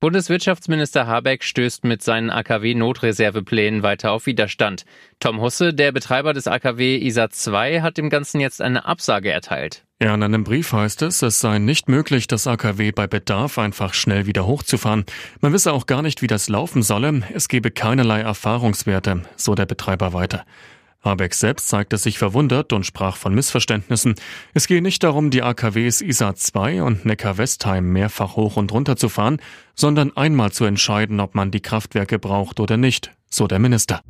Bundeswirtschaftsminister Habeck stößt mit seinen AKW-Notreserveplänen weiter auf Widerstand. Tom Husse, der Betreiber des AKW ISA 2, hat dem Ganzen jetzt eine Absage erteilt. Ja, in einem Brief heißt es, es sei nicht möglich, das AKW bei Bedarf einfach schnell wieder hochzufahren. Man wisse auch gar nicht, wie das laufen solle. Es gebe keinerlei Erfahrungswerte, so der Betreiber weiter. Habeck selbst zeigte sich verwundert und sprach von Missverständnissen. Es gehe nicht darum, die AKWs ISA 2 und Neckar-Westheim mehrfach hoch und runter zu fahren, sondern einmal zu entscheiden, ob man die Kraftwerke braucht oder nicht, so der Minister.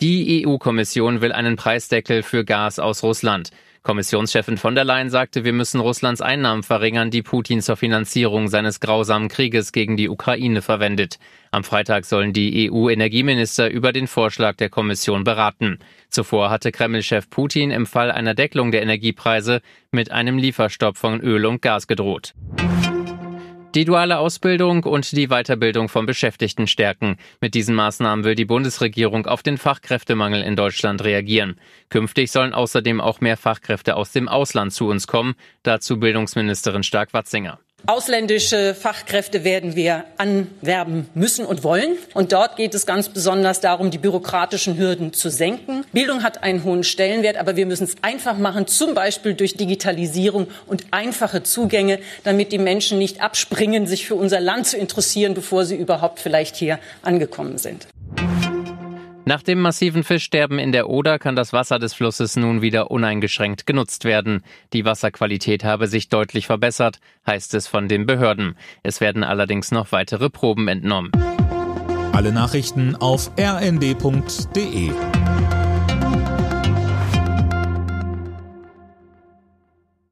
Die EU-Kommission will einen Preisdeckel für Gas aus Russland. Kommissionschefin von der Leyen sagte, wir müssen Russlands Einnahmen verringern, die Putin zur Finanzierung seines grausamen Krieges gegen die Ukraine verwendet. Am Freitag sollen die EU-Energieminister über den Vorschlag der Kommission beraten. Zuvor hatte Kreml-Chef Putin im Fall einer Deckelung der Energiepreise mit einem Lieferstopp von Öl und Gas gedroht. Die duale Ausbildung und die Weiterbildung von Beschäftigten stärken. Mit diesen Maßnahmen will die Bundesregierung auf den Fachkräftemangel in Deutschland reagieren. Künftig sollen außerdem auch mehr Fachkräfte aus dem Ausland zu uns kommen. Dazu Bildungsministerin Stark-Watzinger. Ausländische Fachkräfte werden wir anwerben müssen und wollen. Und dort geht es ganz besonders darum, die bürokratischen Hürden zu senken. Bildung hat einen hohen Stellenwert, aber wir müssen es einfach machen, zum Beispiel durch Digitalisierung und einfache Zugänge, damit die Menschen nicht abspringen, sich für unser Land zu interessieren, bevor sie überhaupt vielleicht hier angekommen sind. Nach dem massiven Fischsterben in der Oder kann das Wasser des Flusses nun wieder uneingeschränkt genutzt werden. Die Wasserqualität habe sich deutlich verbessert, heißt es von den Behörden. Es werden allerdings noch weitere Proben entnommen. Alle Nachrichten auf rnd.de